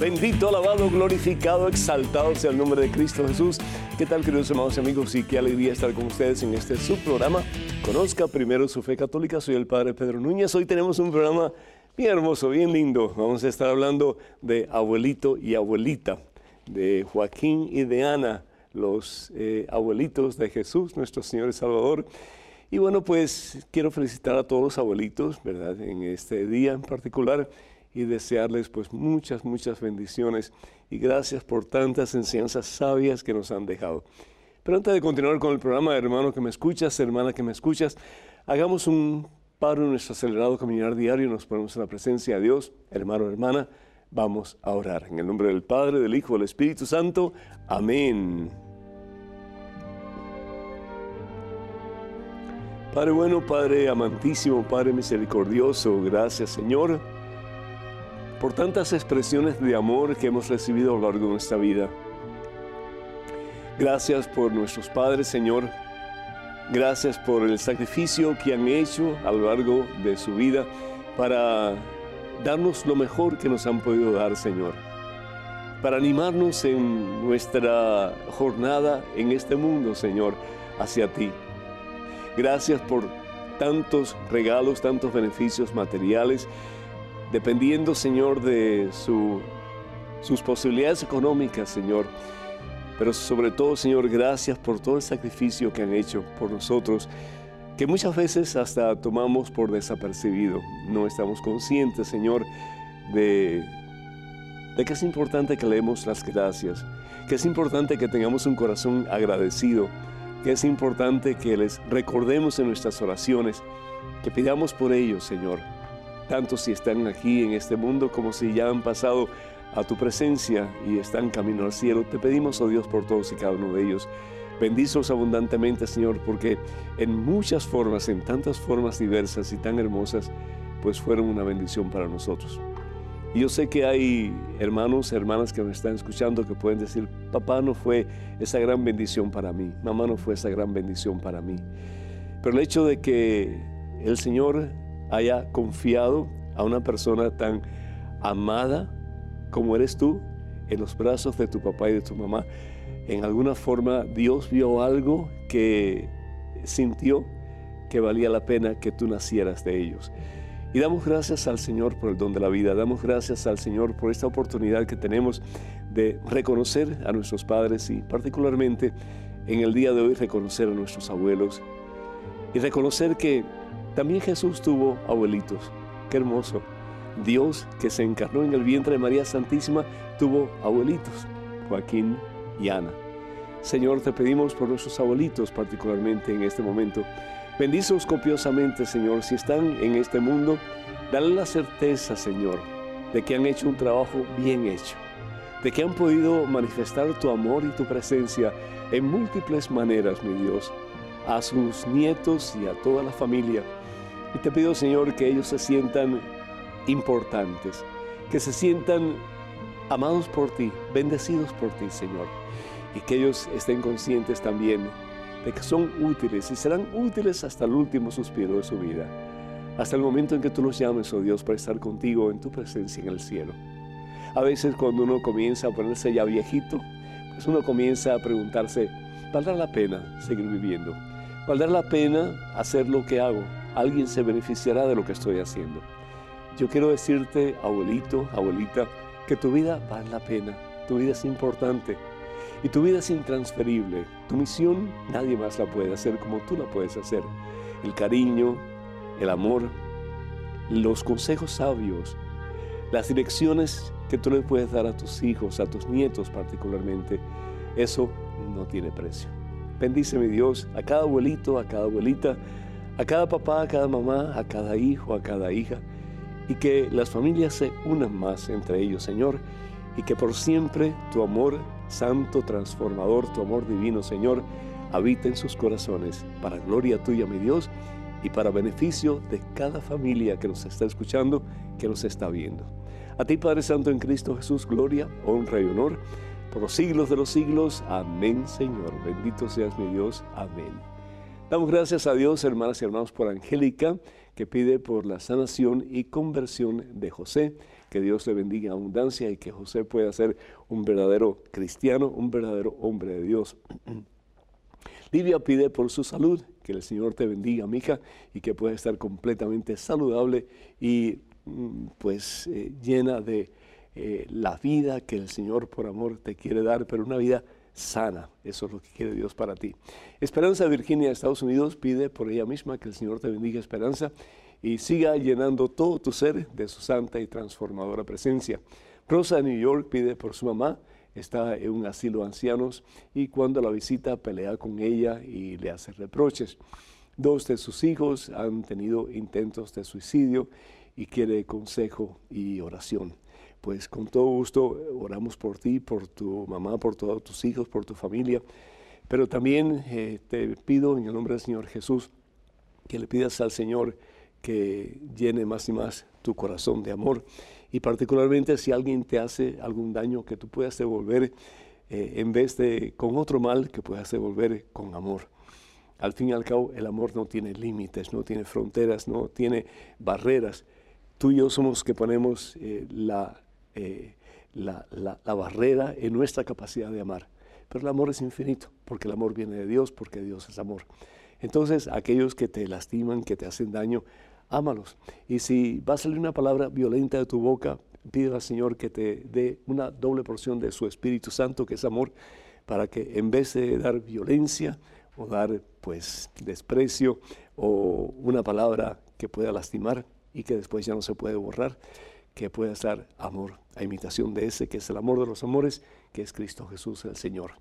Bendito, alabado, glorificado, exaltado sea el nombre de Cristo Jesús. ¿Qué tal, queridos y amigos? Y qué alegría estar con ustedes en este subprograma. Conozca primero su fe católica. Soy el Padre Pedro Núñez. Hoy tenemos un programa bien hermoso, bien lindo. Vamos a estar hablando de abuelito y abuelita, de Joaquín y de Ana, los eh, abuelitos de Jesús, nuestro Señor y Salvador. Y bueno, pues quiero felicitar a todos los abuelitos, ¿verdad? En este día en particular y desearles pues muchas, muchas bendiciones y gracias por tantas enseñanzas sabias que nos han dejado. Pero antes de continuar con el programa, hermano que me escuchas, hermana que me escuchas, hagamos un paro en nuestro acelerado caminar diario, nos ponemos en la presencia de Dios, hermano, hermana, vamos a orar. En el nombre del Padre, del Hijo, del Espíritu Santo, amén. Padre bueno, Padre amantísimo, Padre misericordioso, gracias Señor por tantas expresiones de amor que hemos recibido a lo largo de nuestra vida. Gracias por nuestros padres, Señor. Gracias por el sacrificio que han hecho a lo largo de su vida para darnos lo mejor que nos han podido dar, Señor. Para animarnos en nuestra jornada en este mundo, Señor, hacia ti. Gracias por tantos regalos, tantos beneficios materiales dependiendo, Señor, de sus posibilidades económicas, Señor. Pero sobre todo, Señor, gracias por todo el sacrificio que han hecho por nosotros, que muchas veces hasta tomamos por desapercibido. No estamos conscientes, Señor, de, de que es importante que leemos las gracias, que es importante que tengamos un corazón agradecido, que es importante que les recordemos en nuestras oraciones, que pidamos por ellos, Señor tanto si están aquí en este mundo como si ya han pasado a tu presencia y están camino al cielo. Te pedimos, oh Dios, por todos y cada uno de ellos. Bendícelos abundantemente, Señor, porque en muchas formas, en tantas formas diversas y tan hermosas, pues fueron una bendición para nosotros. Y yo sé que hay hermanos, hermanas que me están escuchando que pueden decir, papá no fue esa gran bendición para mí, mamá no fue esa gran bendición para mí. Pero el hecho de que el Señor haya confiado a una persona tan amada como eres tú en los brazos de tu papá y de tu mamá. En alguna forma Dios vio algo que sintió que valía la pena que tú nacieras de ellos. Y damos gracias al Señor por el don de la vida, damos gracias al Señor por esta oportunidad que tenemos de reconocer a nuestros padres y particularmente en el día de hoy reconocer a nuestros abuelos y reconocer que también Jesús tuvo abuelitos. Qué hermoso. Dios que se encarnó en el vientre de María Santísima tuvo abuelitos, Joaquín y Ana. Señor, te pedimos por nuestros abuelitos, particularmente en este momento. Bendícelos copiosamente, Señor, si están en este mundo. Dale la certeza, Señor, de que han hecho un trabajo bien hecho, de que han podido manifestar tu amor y tu presencia en múltiples maneras, mi Dios, a sus nietos y a toda la familia y te pido, Señor, que ellos se sientan importantes, que se sientan amados por ti, bendecidos por ti, Señor. Y que ellos estén conscientes también de que son útiles y serán útiles hasta el último suspiro de su vida. Hasta el momento en que tú los llames, oh Dios, para estar contigo en tu presencia en el cielo. A veces cuando uno comienza a ponerse ya viejito, pues uno comienza a preguntarse, ¿valdrá la pena seguir viviendo? ¿Valdrá la pena hacer lo que hago? Alguien se beneficiará de lo que estoy haciendo. Yo quiero decirte, abuelito, abuelita, que tu vida vale la pena, tu vida es importante y tu vida es intransferible. Tu misión nadie más la puede hacer como tú la puedes hacer. El cariño, el amor, los consejos sabios, las direcciones que tú le puedes dar a tus hijos, a tus nietos particularmente, eso no tiene precio. Bendice mi Dios a cada abuelito, a cada abuelita, a cada papá, a cada mamá, a cada hijo, a cada hija, y que las familias se unan más entre ellos, Señor, y que por siempre tu amor santo, transformador, tu amor divino, Señor, habita en sus corazones, para gloria tuya, mi Dios, y para beneficio de cada familia que nos está escuchando, que nos está viendo. A ti Padre Santo en Cristo Jesús, gloria, honra y honor por los siglos de los siglos. Amén Señor. Bendito seas mi Dios. Amén. Damos gracias a Dios, hermanas y hermanos, por Angélica, que pide por la sanación y conversión de José. Que Dios le bendiga en abundancia y que José pueda ser un verdadero cristiano, un verdadero hombre de Dios. Livia pide por su salud, que el Señor te bendiga, mija, y que pueda estar completamente saludable y mm, pues eh, llena de eh, la vida que el Señor por amor te quiere dar, pero una vida sana. Eso es lo que quiere Dios para ti. Esperanza Virginia Estados Unidos pide por ella misma que el Señor te bendiga, Esperanza, y siga llenando todo tu ser de su santa y transformadora presencia. Rosa de New York pide por su mamá, está en un asilo de ancianos y cuando la visita pelea con ella y le hace reproches. Dos de sus hijos han tenido intentos de suicidio y quiere consejo y oración. Pues con todo gusto oramos por ti, por tu mamá, por todos tus hijos, por tu familia. Pero también eh, te pido en el nombre del Señor Jesús que le pidas al Señor que llene más y más tu corazón de amor y particularmente si alguien te hace algún daño que tú puedas devolver eh, en vez de con otro mal que puedas devolver con amor. Al fin y al cabo el amor no tiene límites, no tiene fronteras, no tiene barreras. Tú y yo somos que ponemos eh, eh, la, la barrera en nuestra capacidad de amar. Pero el amor es infinito, porque el amor viene de Dios, porque Dios es amor. Entonces, aquellos que te lastiman, que te hacen daño, ámalos. Y si va a salir una palabra violenta de tu boca, pide al Señor que te dé una doble porción de su Espíritu Santo, que es amor, para que en vez de dar violencia o dar pues desprecio o una palabra que pueda lastimar y que después ya no se puede borrar, que pueda dar amor a imitación de ese que es el amor de los amores, que es Cristo Jesús el Señor.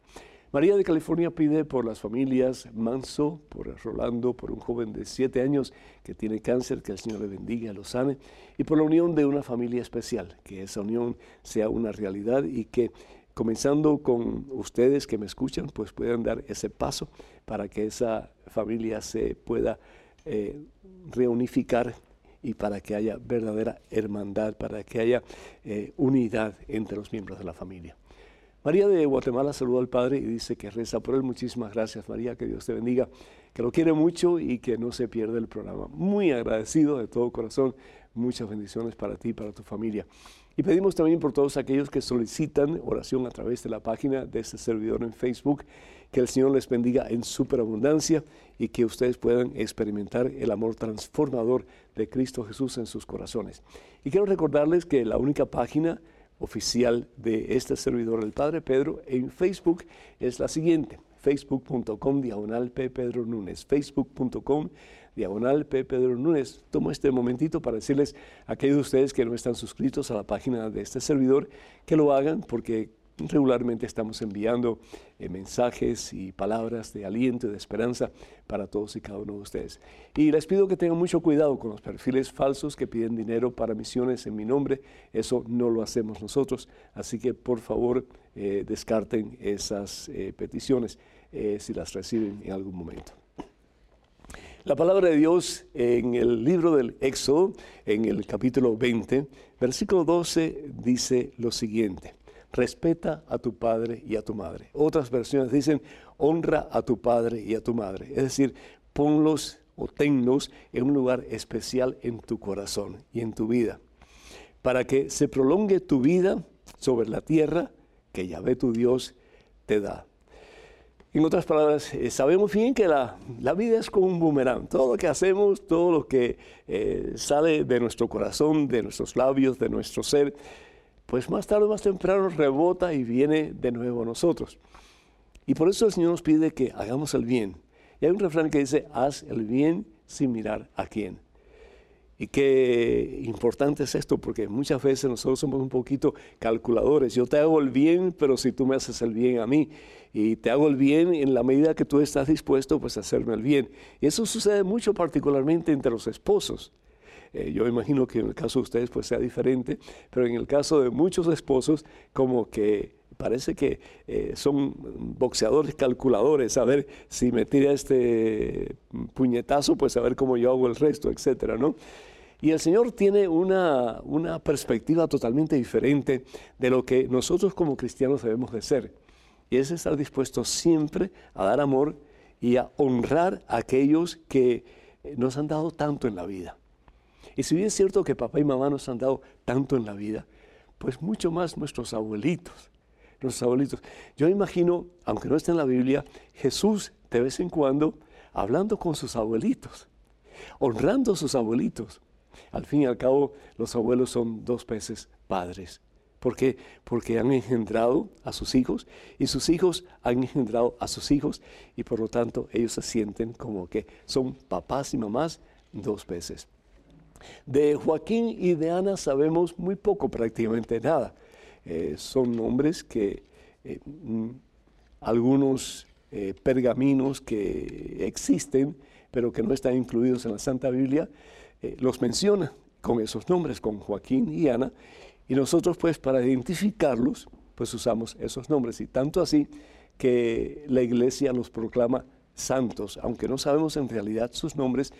María de California pide por las familias Manso, por Rolando, por un joven de siete años que tiene cáncer, que el Señor le bendiga, lo sane, y por la unión de una familia especial, que esa unión sea una realidad y que comenzando con ustedes que me escuchan, pues puedan dar ese paso para que esa familia se pueda eh, reunificar y para que haya verdadera hermandad, para que haya eh, unidad entre los miembros de la familia. María de Guatemala saluda al Padre y dice que reza por él. Muchísimas gracias María, que Dios te bendiga, que lo quiere mucho y que no se pierda el programa. Muy agradecido de todo corazón. Muchas bendiciones para ti y para tu familia. Y pedimos también por todos aquellos que solicitan oración a través de la página de este servidor en Facebook, que el Señor les bendiga en superabundancia y que ustedes puedan experimentar el amor transformador de Cristo Jesús en sus corazones. Y quiero recordarles que la única página oficial de este servidor, el Padre Pedro, en Facebook es la siguiente, facebook.com diagonal P. Pedro Núñez, facebook.com diagonal P. Pedro Núñez. Tomo este momentito para decirles a aquellos de ustedes que no están suscritos a la página de este servidor que lo hagan porque Regularmente estamos enviando eh, mensajes y palabras de aliento y de esperanza para todos y cada uno de ustedes. Y les pido que tengan mucho cuidado con los perfiles falsos que piden dinero para misiones en mi nombre. Eso no lo hacemos nosotros. Así que por favor eh, descarten esas eh, peticiones si las reciben en algún momento. La palabra de Dios en el libro del Éxodo, en el capítulo 20, versículo 12, dice lo siguiente respeta a tu padre y a tu madre. Otras versiones dicen, honra a tu padre y a tu madre. Es decir, ponlos o tenlos en un lugar especial en tu corazón y en tu vida, para que se prolongue tu vida sobre la tierra que Yahvé tu Dios te da. En otras palabras, eh, sabemos bien que la, vida es como un boomerang. Todo lo que hacemos, todo lo que eh, sale de nuestro corazón, de nuestros labios, de nuestro ser, pues más tarde o más temprano rebota y viene de nuevo a nosotros. Y por eso el Señor nos pide que hagamos el bien. Y hay un refrán que dice, haz el bien sin mirar a quién. Y qué importante es esto, porque muchas veces nosotros somos un poquito calculadores. Yo te hago el bien, pero si tú me haces el bien a mí, y te hago el bien en la medida que tú estás dispuesto pues, a hacerme el bien. Y eso sucede mucho particularmente entre los esposos. Eh, yo imagino que en el caso de ustedes pues sea diferente, pero en el caso de muchos esposos como que parece que eh, son boxeadores calculadores, a ver si me tira este puñetazo, pues a ver cómo yo hago el resto, etcétera, ¿no? Y el Señor tiene una, una perspectiva totalmente diferente de lo que nosotros como cristianos debemos de ser. Y es estar dispuesto siempre a dar amor y a honrar a aquellos que nos han dado tanto en la vida. Y si bien es cierto que papá y mamá nos han dado tanto en la vida, pues mucho más nuestros abuelitos. Nuestros abuelitos. Yo imagino, aunque no esté en la Biblia, Jesús de vez en cuando hablando con sus abuelitos, honrando a sus abuelitos. Al fin y al cabo, los abuelos son dos veces padres. ¿Por qué? Porque han engendrado a sus hijos y sus hijos han engendrado a sus hijos y por lo tanto ellos se sienten como que son papás y mamás dos veces. De Joaquín y de Ana sabemos muy poco, prácticamente nada. Eh, son hombres que eh, mm, algunos eh, pergaminos que existen, pero que no están incluidos en la Santa Biblia, los menciona con esos nombres, con Joaquín y Ana, y nosotros pues para identificarlos, pues usamos esos nombres, y tanto así que la iglesia los proclama santos, aunque no sabemos en realidad sus nombres,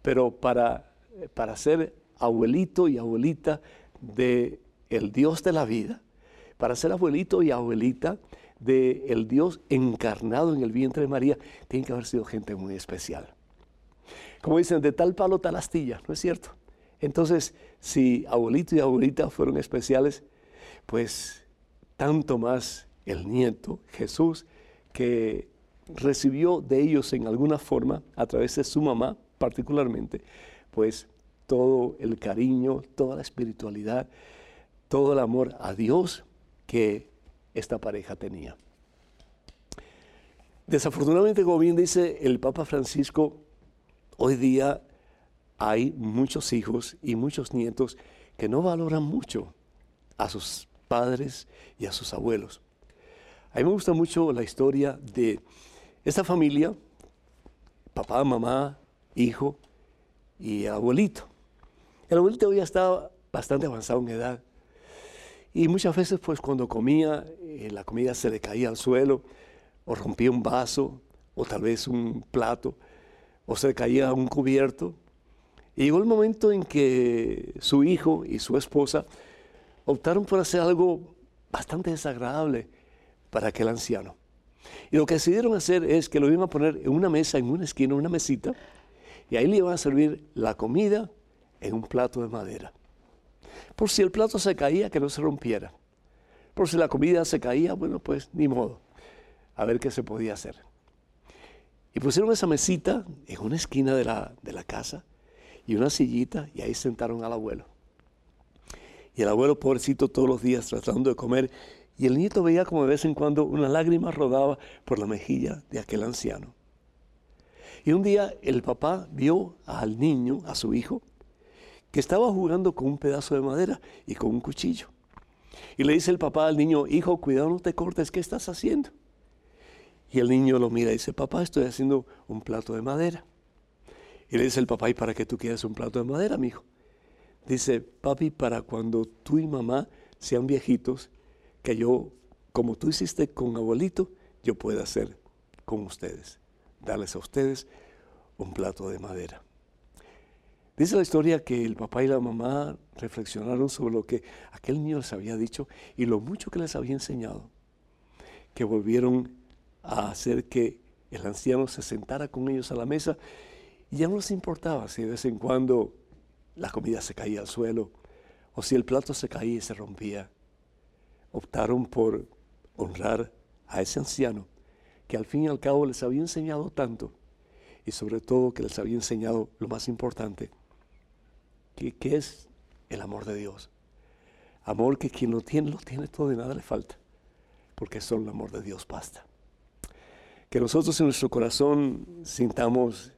pero para para ser abuelito y abuelita de el Dios de la vida, para ser abuelito y abuelita de el Dios encarnado en el vientre de María, tiene que haber sido gente muy especial. Como dicen, de tal palo tal astilla, ¿no es cierto? Entonces, si abuelito y abuelita fueron especiales, pues tanto más el nieto, Jesús, que recibió de ellos en alguna forma, a través de su mamá particularmente, pues todo el cariño, toda la espiritualidad, todo el amor a Dios que esta pareja tenía. Desafortunadamente, como bien dice el Papa Francisco, hoy día hay muchos hijos y muchos nietos que no valoran mucho a sus padres y a sus abuelos. A mí me gusta mucho la historia de esta familia, papá, mamá, hijo, y abuelito. El abuelito ya estaba bastante avanzado en edad. Y muchas veces, pues cuando comía, eh, la comida se le caía al suelo, o rompía un vaso, o tal vez un plato, o se le caía un cubierto. Y llegó el momento en que su hijo y su esposa optaron por hacer algo bastante desagradable para aquel anciano. Y lo que decidieron hacer es que lo iban a poner en una mesa, en una esquina, una mesita, y ahí le iban a servir la comida en un plato de madera. Por si el plato se caía, que no se rompiera. Por si la comida se caía, bueno, pues ni modo. A ver qué se podía hacer. Y pusieron esa mesita en una esquina de la, de la casa y una sillita y ahí sentaron al abuelo. Y el abuelo, pobrecito, todos los días tratando de comer. Y el nieto veía como de vez en cuando una lágrima rodaba por la mejilla de aquel anciano. Y un día el papá vio al niño, a su hijo, que estaba jugando con un pedazo de madera y con un cuchillo. Y le dice el papá al niño, hijo, cuidado, no te cortes, ¿qué estás haciendo? Y el niño lo mira y dice, papá, estoy haciendo un plato de madera. Y le dice el papá, ¿y para qué tú quieres un plato de madera, mi hijo? Dice, papi, para cuando tú y mamá sean viejitos, que yo, como tú hiciste con abuelito, yo pueda hacer con ustedes darles a ustedes un plato de madera. Dice la historia que el papá y la mamá reflexionaron sobre lo que aquel niño les había dicho y lo mucho que les había enseñado, que volvieron a hacer que el anciano se sentara con ellos a la mesa y ya no les importaba si de vez en cuando la comida se caía al suelo o si el plato se caía y se rompía. Optaron por honrar a ese anciano que al fin y al cabo les había enseñado tanto y sobre todo que les había enseñado lo más importante, que, es el amor de Dios. Amor que quien lo tiene, lo tiene todo y nada le falta, porque solo el amor de Dios basta. Que nosotros en nuestro corazón sintamos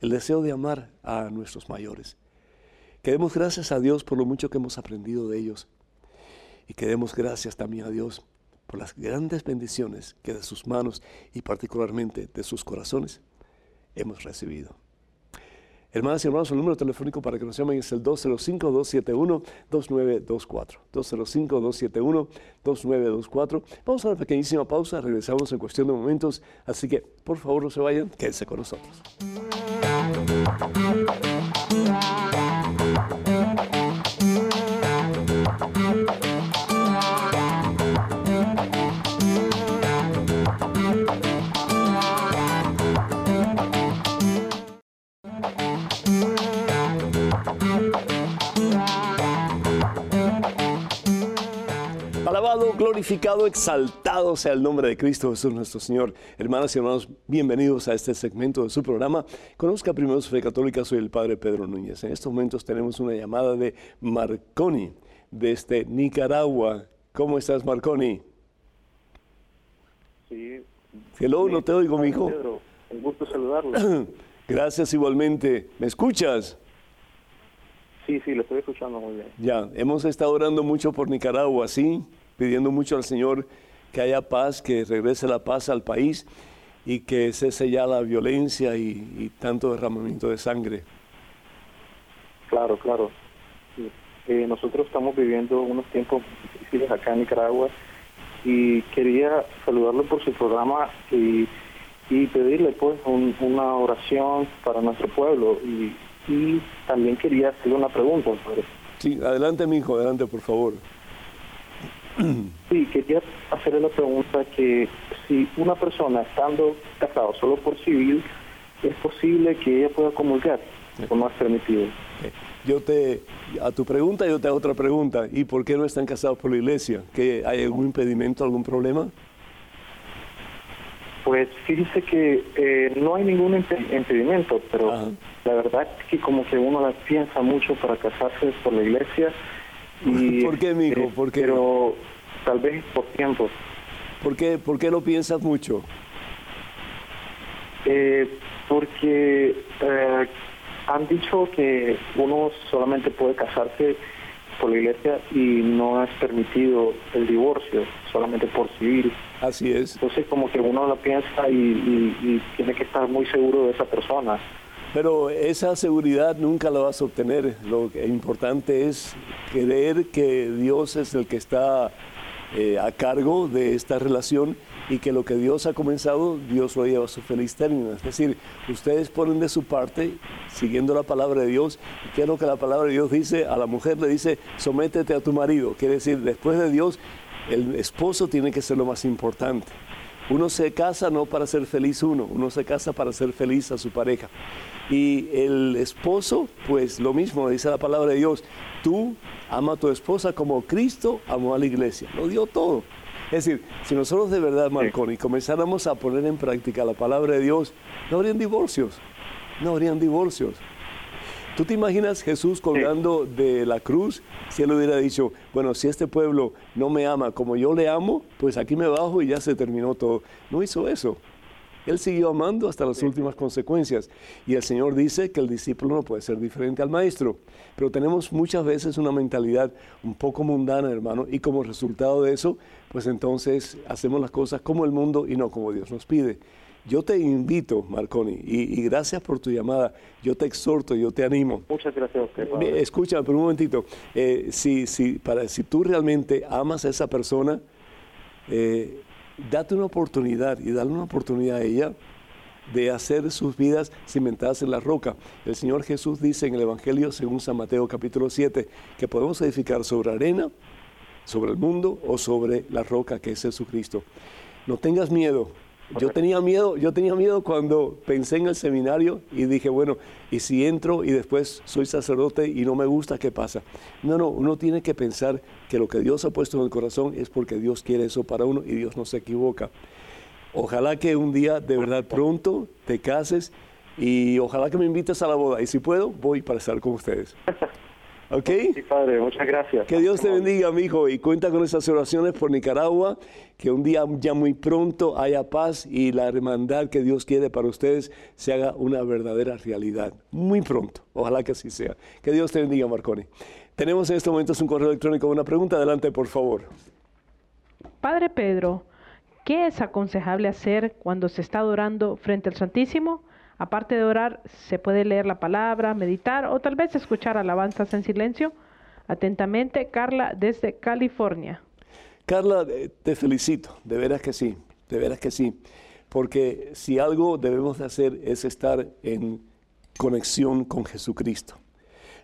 el deseo de amar a nuestros mayores. Que demos gracias a Dios por lo mucho que hemos aprendido de ellos. Y que demos gracias también a Dios por las grandes bendiciones que de sus manos y particularmente de sus corazones hemos recibido. Hermanas y hermanos, el número telefónico para que nos llamen es el 205-271-2924. 205-271-2924. Vamos a una pequeñísima pausa, regresamos en cuestión de momentos, así que por favor no se vayan, quédense con nosotros. Glorificado, exaltado sea el nombre de Cristo Jesús nuestro Señor. Hermanas y hermanos, bienvenidos a este segmento de su programa. Conozca primero su fe católica, soy el Padre Pedro Núñez. En estos momentos tenemos una llamada de Marconi, desde Nicaragua. ¿Cómo estás, Marconi? Sí. Hello, no te oigo, mi hijo. Pedro, un gusto saludarlo. Gracias igualmente. ¿Me escuchas? Sí, sí, lo estoy escuchando muy bien. Ya, hemos estado orando mucho por Nicaragua, ¿sí? Pidiendo mucho al Señor que haya paz, que regrese la paz al país y que cese ya la violencia y, tanto derramamiento de sangre. Claro, claro. Eh, nosotros estamos viviendo unos tiempos difíciles acá en Nicaragua y quería saludarlo por su programa y, pedirle pues una oración para nuestro pueblo y, también quería hacerle una pregunta. Sí, adelante mi hijo, adelante por favor. Sí, quería hacerle la pregunta que si una persona estando casado solo por civil, ¿es posible que ella pueda comulgar o no es permitido? Yo te, a tu pregunta yo te hago otra pregunta. ¿Y por qué no están casados por la iglesia? ¿Que ¿Hay algún impedimento, algún problema? Pues fíjese que eh, no hay ningún impedimento, pero la verdad es que como que uno la piensa mucho para casarse por la iglesia ¿Por qué, mijo? Eh, ¿Por Pero tal vez por tiempo. ¿Por qué, ¿Por qué lo piensas mucho? Eh, porque eh, han dicho que uno solamente puede casarse por la iglesia y no es permitido el divorcio, solamente por civil. Así es. Entonces como que uno lo piensa y tiene que estar muy seguro de esa persona. Pero esa seguridad nunca la vas a obtener. Lo importante es creer que Dios es el que está eh, a cargo de esta relación y que lo que Dios ha comenzado, Dios lo lleva a su feliz término. Es decir, ustedes ponen de su parte, siguiendo la palabra de Dios, y que es lo que la palabra de Dios dice, a la mujer le dice, sométete a tu marido. Quiere decir, después de Dios, el esposo tiene que ser lo más importante. Uno se casa no para ser feliz uno, uno se casa para ser feliz a su pareja. Y el esposo, pues lo mismo, dice la palabra de Dios, tú ama a tu esposa como Cristo amó a la iglesia, lo dio todo. Es decir, si nosotros de verdad, Marconi, comenzáramos a poner en práctica la palabra de Dios, no habrían divorcios, no habrían divorcios. ¿Tú te imaginas Jesús colgando de la cruz si él hubiera dicho, bueno, si este pueblo no me ama como yo le amo, pues aquí me bajo y ya se terminó todo? No hizo eso. Él siguió amando hasta las últimas consecuencias. Y el Señor dice que el discípulo no puede ser diferente al maestro. Pero tenemos muchas veces una mentalidad un poco mundana, hermano, y como resultado de eso, pues entonces hacemos las cosas como el mundo y no como Dios nos pide. Yo te invito, Marconi, y, gracias por tu llamada. Yo te exhorto, yo te animo. Muchas gracias a usted. Escucha, pero un momentito. Eh, si, si, para, si tú realmente amas a esa persona, eh, date una oportunidad y dale una oportunidad a ella de hacer sus vidas cimentadas en la roca. El Señor Jesús dice en el Evangelio, según San Mateo capítulo 7, que podemos edificar sobre arena, sobre el mundo o sobre la roca que es Jesucristo. No tengas miedo, yo tenía miedo, yo tenía miedo cuando pensé en el seminario y dije, bueno, ¿y si entro y después soy sacerdote y no me gusta, qué pasa? No, no, uno tiene que pensar que lo que Dios ha puesto en el corazón es porque Dios quiere eso para uno y Dios no se equivoca. Ojalá que un día, de verdad, pronto te cases y ojalá que me invites a la boda. Y si puedo, voy para estar con ustedes. ¿Ok? Sí, padre, muchas gracias. Que Dios te bendiga, mi hijo, y cuenta con esas oraciones por Nicaragua, que un día ya muy pronto haya paz y la hermandad que Dios quiere para ustedes se haga una verdadera realidad. Muy pronto, ojalá que así sea. Que Dios te bendiga, Marconi. Tenemos en estos momentos un correo electrónico, una pregunta, adelante, por favor. Padre Pedro, ¿qué es aconsejable hacer cuando se está adorando frente al Santísimo? Aparte de orar, se puede leer la palabra, meditar o tal vez escuchar alabanzas en silencio. Atentamente, Carla desde California. Carla, eh, te felicito, de veras que sí, de veras que sí, porque si algo debemos de hacer es estar en conexión con Jesucristo.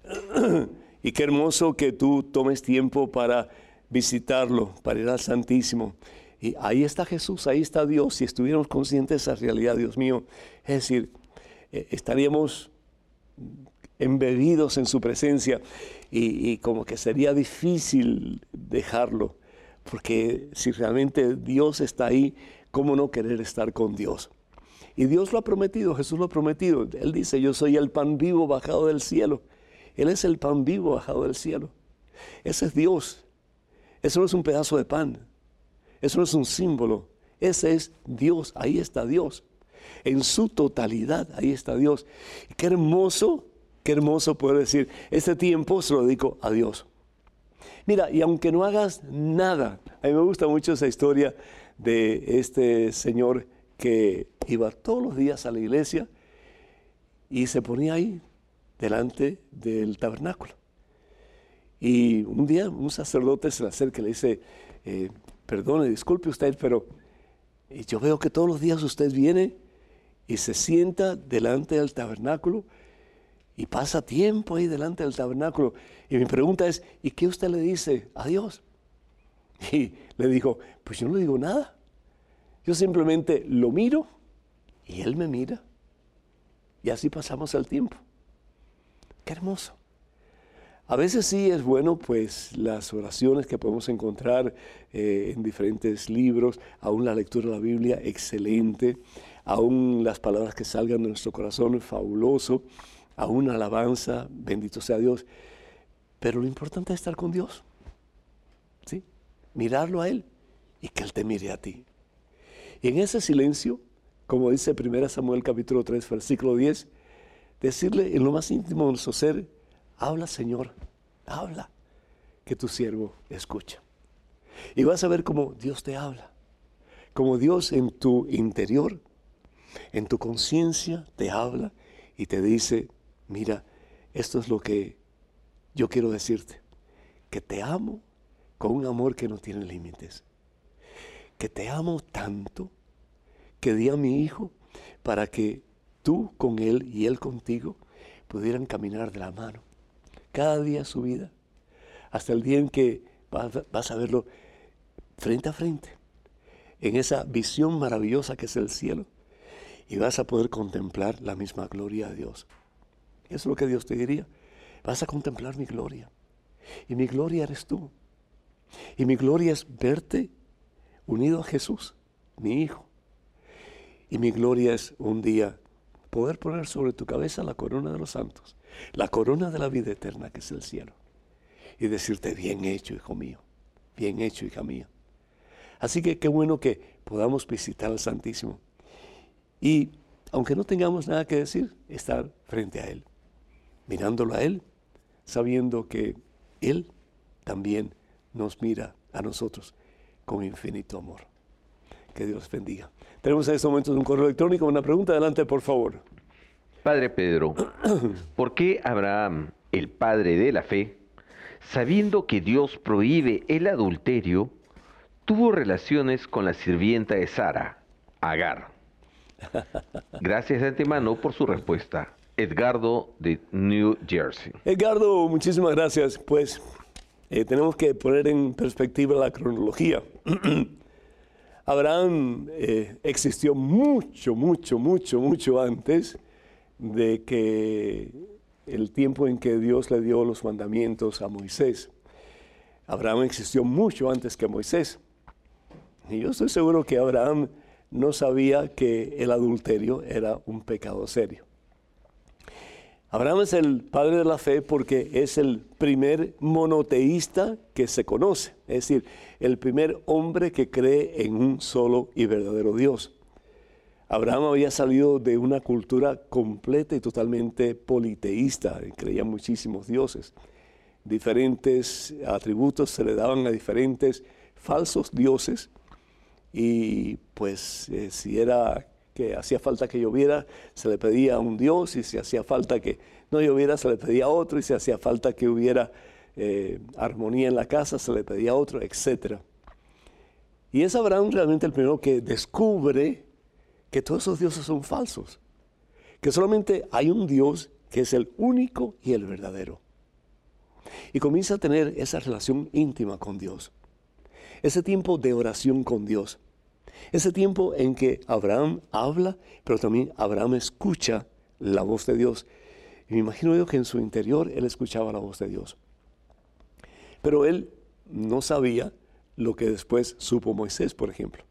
y qué hermoso que tú tomes tiempo para visitarlo, para ir al Santísimo. Y ahí está Jesús, ahí está Dios. Si estuviéramos conscientes de esa realidad, Dios mío, es decir, eh, estaríamos embebidos en su presencia y, y, como que sería difícil dejarlo, porque si realmente Dios está ahí, ¿cómo no querer estar con Dios? Y Dios lo ha prometido, Jesús lo ha prometido. Él dice, yo soy el pan vivo bajado del cielo. Él es el pan vivo bajado del cielo. Ese es Dios. Eso no es un pedazo de pan. Eso no es un símbolo. Ese es Dios. Ahí está Dios. En su totalidad, ahí está Dios. qué hermoso, qué hermoso poder decir, este tiempo se lo dedico a Dios. Mira, y aunque no hagas nada, a mí me gusta mucho esa historia de este señor que iba todos los días a la iglesia y se ponía ahí delante del tabernáculo. Y un día un sacerdote se le acerca y le dice, eh, perdone, disculpe usted, pero yo veo que todos los días usted viene y se sienta delante del tabernáculo y pasa tiempo ahí delante del tabernáculo. Y mi pregunta es, ¿y qué usted le dice a Dios? Y le dijo, pues yo no le digo nada. Yo simplemente lo miro y Él me mira. Y así pasamos el tiempo. Qué hermoso. A veces sí es bueno, pues las oraciones que podemos encontrar eh, en diferentes libros, aún la lectura de la Biblia, excelente, aún las palabras que salgan de nuestro corazón, fabuloso, aún alabanza, bendito sea Dios. Pero lo importante es estar con Dios, ¿sí? Mirarlo a Él y que Él te mire a ti. Y en ese silencio, como dice 1 Samuel capítulo 3, versículo 10, decirle en lo más íntimo de nuestro ser, habla Señor, habla, que tu siervo escucha. Y vas a ver cómo Dios te habla, como Dios en tu interior, en tu conciencia te habla y te dice, mira, esto es lo que yo quiero decirte, que te amo con un amor que no tiene límites que te amo tanto que di a mi hijo para que tú con él y él contigo pudieran caminar de la mano. Cada día su vida, hasta el día en que vas, a verlo frente a frente, en esa visión maravillosa que es el cielo, y vas a poder contemplar la misma gloria de Dios. Es lo que Dios te diría. Vas a contemplar mi gloria. Y mi gloria eres tú. Y mi gloria es verte unido a Jesús, mi Hijo. Y mi gloria es un día poder poner sobre tu cabeza la corona de los santos, la corona de la vida eterna que es el cielo. Y decirte, bien hecho, hijo mío, bien hecho, hija mía. Así que qué bueno que podamos visitar al Santísimo. Y aunque no tengamos nada que decir, estar frente a Él, mirándolo a Él, sabiendo que Él también nos mira a nosotros con infinito amor. Que Dios bendiga. Tenemos en este momento un correo electrónico, una pregunta. Adelante, por favor. Padre Pedro, ¿por qué Abraham, el padre de la fe, sabiendo que Dios prohíbe el adulterio, tuvo relaciones con la sirvienta de Sara, Agar? Gracias de antemano por su respuesta. Edgardo de New Jersey. Edgardo, muchísimas gracias. Pues eh, tenemos que poner en perspectiva la cronología. Abraham eh, existió mucho, mucho, mucho, mucho antes de que el tiempo en que Dios le dio los mandamientos a Moisés. Abraham existió mucho antes que Moisés. Y yo estoy seguro que Abraham no sabía que el adulterio era un pecado serio. Abraham es el padre de la fe porque es el primer monoteísta que se conoce, es decir, el primer hombre que cree en un solo y verdadero Dios. Abraham había salido de una cultura completa y totalmente politeísta, creía muchísimos dioses. Diferentes atributos se le daban a diferentes falsos dioses y pues eh, si era que hacía falta que lloviera, se le pedía a un Dios, y si hacía falta que no lloviera, se le pedía a otro, y si hacía falta que hubiera eh, armonía en la casa, se le pedía a otro, etc. Y es Abraham realmente el primero que descubre que todos esos dioses son falsos, que solamente hay un Dios que es el único y el verdadero. Y comienza a tener esa relación íntima con Dios, ese tiempo de oración con Dios, ese tiempo en que Abraham habla, pero también Abraham escucha la voz de Dios. Y me imagino yo que en su interior él escuchaba la voz de Dios. Pero él no sabía lo que después supo Moisés, por ejemplo,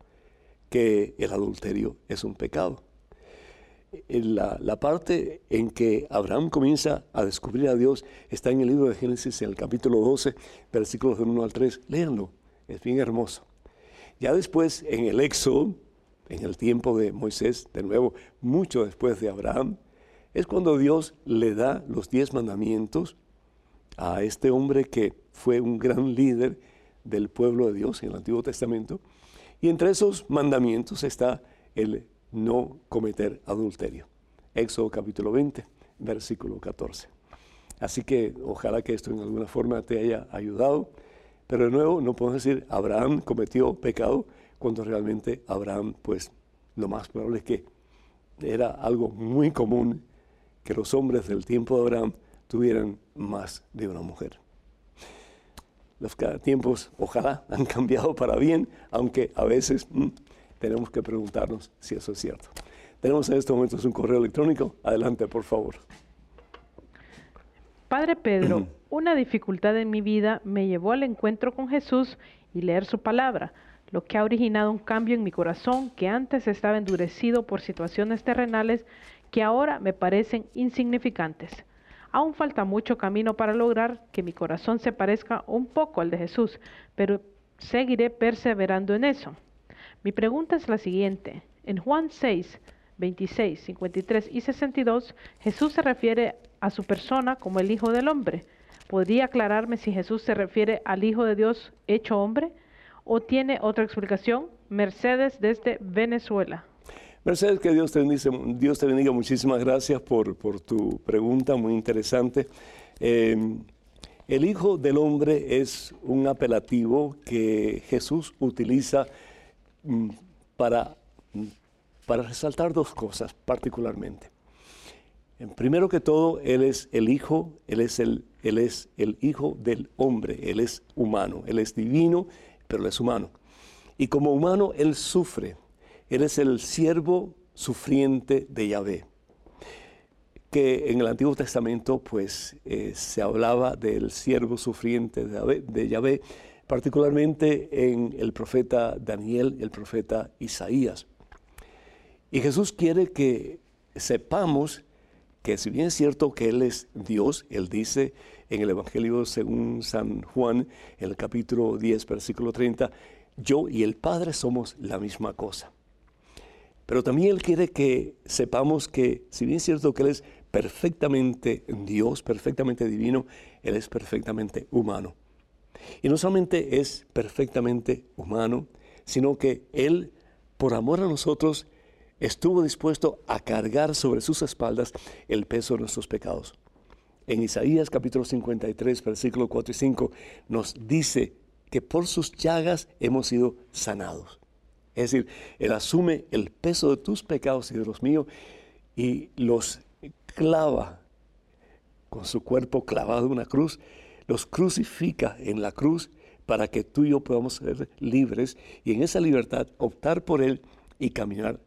que el adulterio es un pecado. La, la, parte en que Abraham comienza a descubrir a Dios está en el libro de Génesis, en el capítulo 12, versículos del 1 al 3. Léanlo, es bien hermoso. Ya después, en el Éxodo, en el tiempo de Moisés, de nuevo, mucho después de Abraham, es cuando Dios le da los diez mandamientos a este hombre que fue un gran líder del pueblo de Dios en el Antiguo Testamento. Y entre esos mandamientos está el no cometer adulterio. Éxodo capítulo 20, versículo 14. Así que ojalá que esto en alguna forma te haya ayudado. Pero de nuevo, no podemos decir Abraham cometió pecado cuando realmente Abraham, pues lo más probable es que era algo muy común que los hombres del tiempo de Abraham tuvieran más de una mujer. Los tiempos, ojalá, han cambiado para bien, aunque a veces mm, tenemos que preguntarnos si eso es cierto. Tenemos en estos momentos un correo electrónico. Adelante, por favor. Padre Pedro, una dificultad en mi vida me llevó al encuentro con Jesús y leer su palabra, lo que ha originado un cambio en mi corazón que antes estaba endurecido por situaciones terrenales que ahora me parecen insignificantes. Aún falta mucho camino para lograr que mi corazón se parezca un poco al de Jesús, pero seguiré perseverando en eso. Mi pregunta es la siguiente. En Juan 6, 26, 53 y 62, Jesús se refiere a su persona como el Hijo del Hombre. ¿Podría aclararme si Jesús se refiere al Hijo de Dios hecho hombre? ¿O tiene otra explicación? Mercedes desde Venezuela. Mercedes, que Dios te bendiga, Dios te bendiga. muchísimas gracias por, tu pregunta, muy interesante. Em, el Hijo del Hombre es un apelativo que Jesús utiliza mm, para, para resaltar dos cosas particularmente. Primero que todo, Él es el Hijo, Él es el, él es el Hijo del Hombre, Él es humano, Él es divino, pero Él es humano. Y como humano, Él sufre, él es el siervo sufriente de Yahvé, que en el Antiguo Testamento pues eh, se hablaba del siervo sufriente de Yahvé, particularmente en el profeta Daniel el profeta Isaías. Y Jesús quiere que sepamos que si bien es cierto que Él es Dios, Él dice en el Evangelio según San Juan, el capítulo 10, versículo 30, yo y el Padre somos la misma cosa. Pero también Él quiere que sepamos que, si bien es cierto que Él es perfectamente Dios, perfectamente divino, Él es perfectamente humano. Y no solamente es perfectamente humano, sino que Él, por amor a nosotros, estuvo dispuesto a cargar sobre sus espaldas el peso de nuestros pecados. En Isaías capítulo 53, versículo 4 y 5, nos dice que por sus llagas hemos sido sanados. Es decir, Él asume el peso de tus pecados y de los míos y los clava con su cuerpo clavado en una cruz, los crucifica en la cruz para que tú y yo podamos ser libres y en esa libertad optar por Él y caminar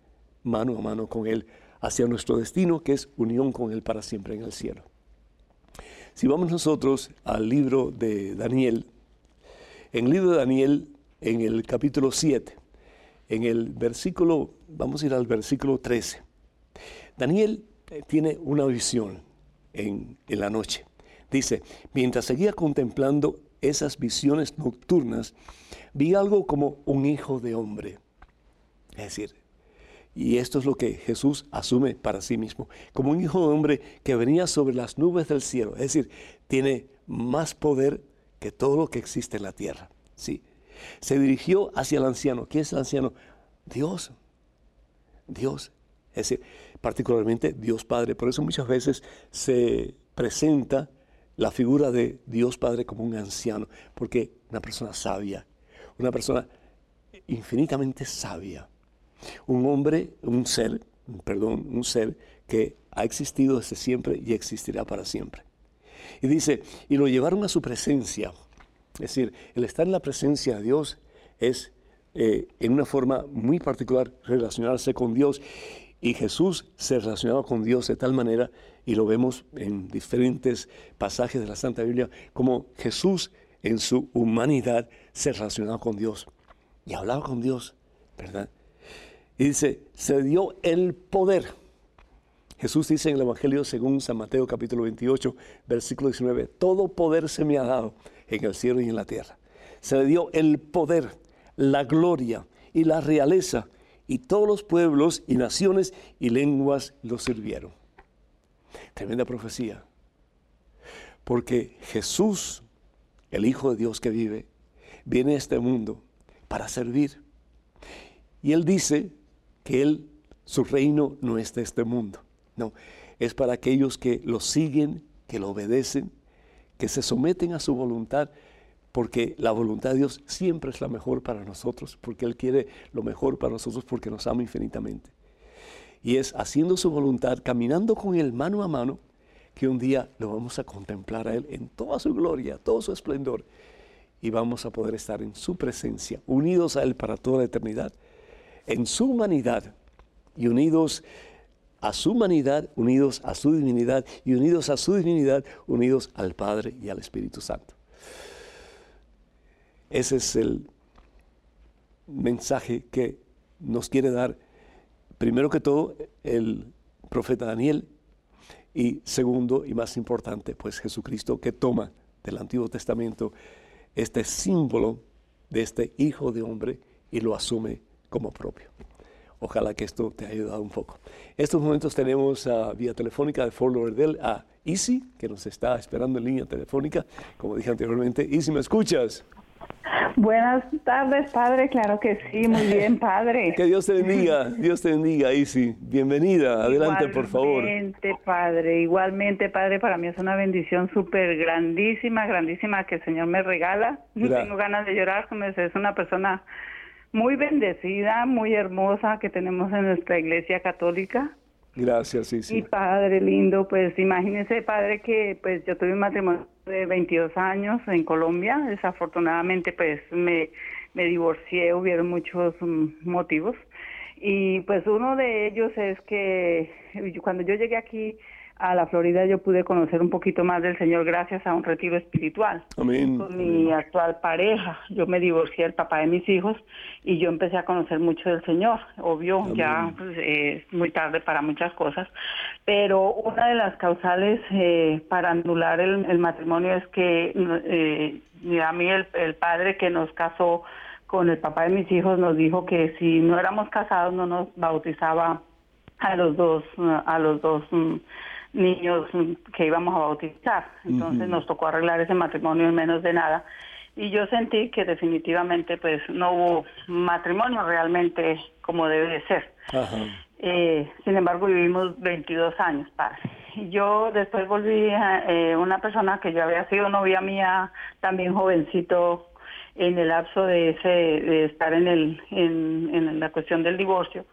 mano a mano con Él hacia nuestro destino, que es unión con Él para siempre en el cielo. Si vamos nosotros al libro de Daniel, en el libro de Daniel, en el capítulo 7, en el versículo, vamos a ir al versículo 13. Daniel eh, tiene una visión en, en la noche. Dice, mientras seguía contemplando esas visiones nocturnas, vi algo como un hijo de hombre. Es decir, y esto es lo que Jesús asume para sí mismo, como un hijo de hombre que venía sobre las nubes del cielo. Es decir, tiene más poder que todo lo que existe en la tierra. Sí, se dirigió hacia el anciano. ¿Quién es el anciano? Dios. Dios. Es decir, particularmente Dios Padre. Por eso muchas veces se presenta la figura de Dios Padre como un anciano, porque una persona sabia, una persona infinitamente sabia, un hombre, un ser, perdón, un ser que ha existido desde siempre y existirá para siempre. Y dice, y lo llevaron a su presencia. Es decir, el estar en la presencia de Dios es eh, en una forma muy particular relacionarse con Dios. Y Jesús se relacionaba con Dios de tal manera, y lo vemos en diferentes pasajes de la Santa Biblia, como Jesús en su humanidad se relacionaba con Dios y hablaba con Dios, ¿verdad? Y dice, se dio el poder. Jesús dice en el Evangelio según San Mateo capítulo 28, versículo 19, todo poder se me ha dado en el cielo y en la tierra. Se le dio el poder, la gloria y la realeza y todos los pueblos y naciones y lenguas lo sirvieron. Tremenda profecía. Porque Jesús, el Hijo de Dios que vive, viene a este mundo para servir. Y Él dice que Él, su reino no es de este mundo. No, es para aquellos que lo siguen, que lo obedecen, que se someten a su voluntad porque la voluntad de Dios siempre es la mejor para nosotros, porque Él quiere lo mejor para nosotros, porque nos ama infinitamente. Y es haciendo su voluntad, caminando con Él mano a mano, que un día lo vamos a contemplar a Él en toda su gloria, todo su esplendor, y vamos a poder estar en su presencia, unidos a Él para toda la eternidad, en su humanidad y unidos a su humanidad, unidos a su divinidad y unidos a su divinidad, unidos al Padre y al Espíritu Santo. Ese es el mensaje que nos quiere dar, primero que todo, el profeta Daniel y segundo y más importante, pues Jesucristo que toma del Antiguo Testamento este símbolo de este Hijo de Hombre y lo asume como propio. Ojalá que esto te haya ayudado un poco. En estos momentos tenemos a vía telefónica de Fort Lauderdale a Easy, que nos está esperando en línea telefónica. Como dije anteriormente, Easy, ¿me escuchas? Buenas tardes, padre. Claro que sí, muy bien, padre. que Dios te bendiga, Dios te bendiga, Isi. Bienvenida, adelante, por favor. Igualmente, padre, igualmente, padre. Para mí es una bendición súper grandísima, grandísima que el Señor me regala. Tengo ganas de llorar, es una persona muy bendecida, muy hermosa que tenemos en nuestra iglesia católica. Gracias, sí, sí. Y padre lindo, pues imagínese, padre, que pues yo tuve un matrimonio de 22 años en Colombia. Desafortunadamente, pues me, me divorcié, hubieron muchos mm, motivos. Y pues uno de ellos es que cuando yo llegué aquí, a la Florida yo pude conocer un poquito más del Señor gracias a un retiro espiritual con mi actual pareja. Yo me divorcié del papá de mis hijos y yo empecé a conocer mucho del Señor. Obvio, ya pues, es muy tarde para muchas cosas, pero una de las causales eh, para anular el, matrimonio es que eh, a mí el, el padre que nos casó con el papá de mis hijos nos dijo que si no éramos casados no nos bautizaba a los dos a los dos mm, niños que íbamos a bautizar. Entonces nos tocó arreglar ese matrimonio en menos de nada. Y yo sentí que definitivamente pues no hubo matrimonio realmente como debe de ser. Eh, sin embargo, vivimos 22 años, padre. Yo después volví a eh, una persona que yo había sido novia mía, también jovencito, en el lapso de ese de estar en el en, en la cuestión del divorcio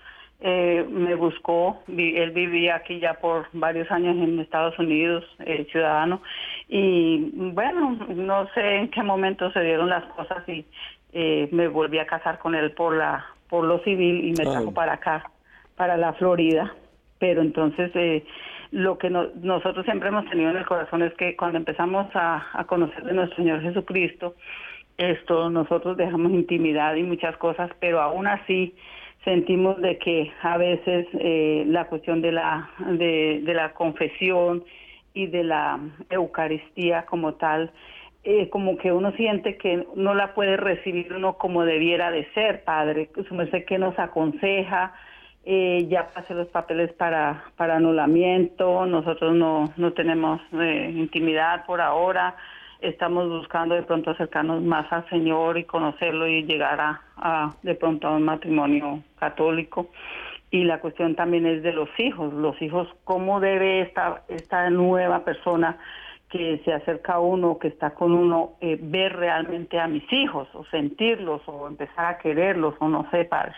eh, me buscó, él vivía aquí ya por varios años en Estados Unidos, eh, ciudadano, y bueno, no sé en qué momento se dieron las cosas y eh, me volví a casar con él por la por lo civil y me trajo para acá, para la Florida, pero entonces eh, lo que nosotros siempre hemos tenido en el corazón es que cuando empezamos a, a conocer de nuestro Señor Jesucristo, esto nosotros dejamos intimidad y muchas cosas, pero aún así sentimos de que a veces eh, la cuestión de la, de, la confesión y de la Eucaristía como tal, eh, como que uno siente que no la puede recibir uno como debiera de ser, Padre. Su que nos aconseja, eh, ya pasé los papeles para, para anulamiento, nosotros no, no tenemos intimidad por ahora, estamos buscando de pronto acercarnos más al Señor y conocerlo y llegar a, de pronto a un matrimonio católico. y la cuestión también es de los hijos, los hijos, cómo debe esta, esta nueva persona que se acerca a uno, que está con uno, eh, ver realmente a mis hijos, o sentirlos, o empezar a quererlos, o no sé, padre.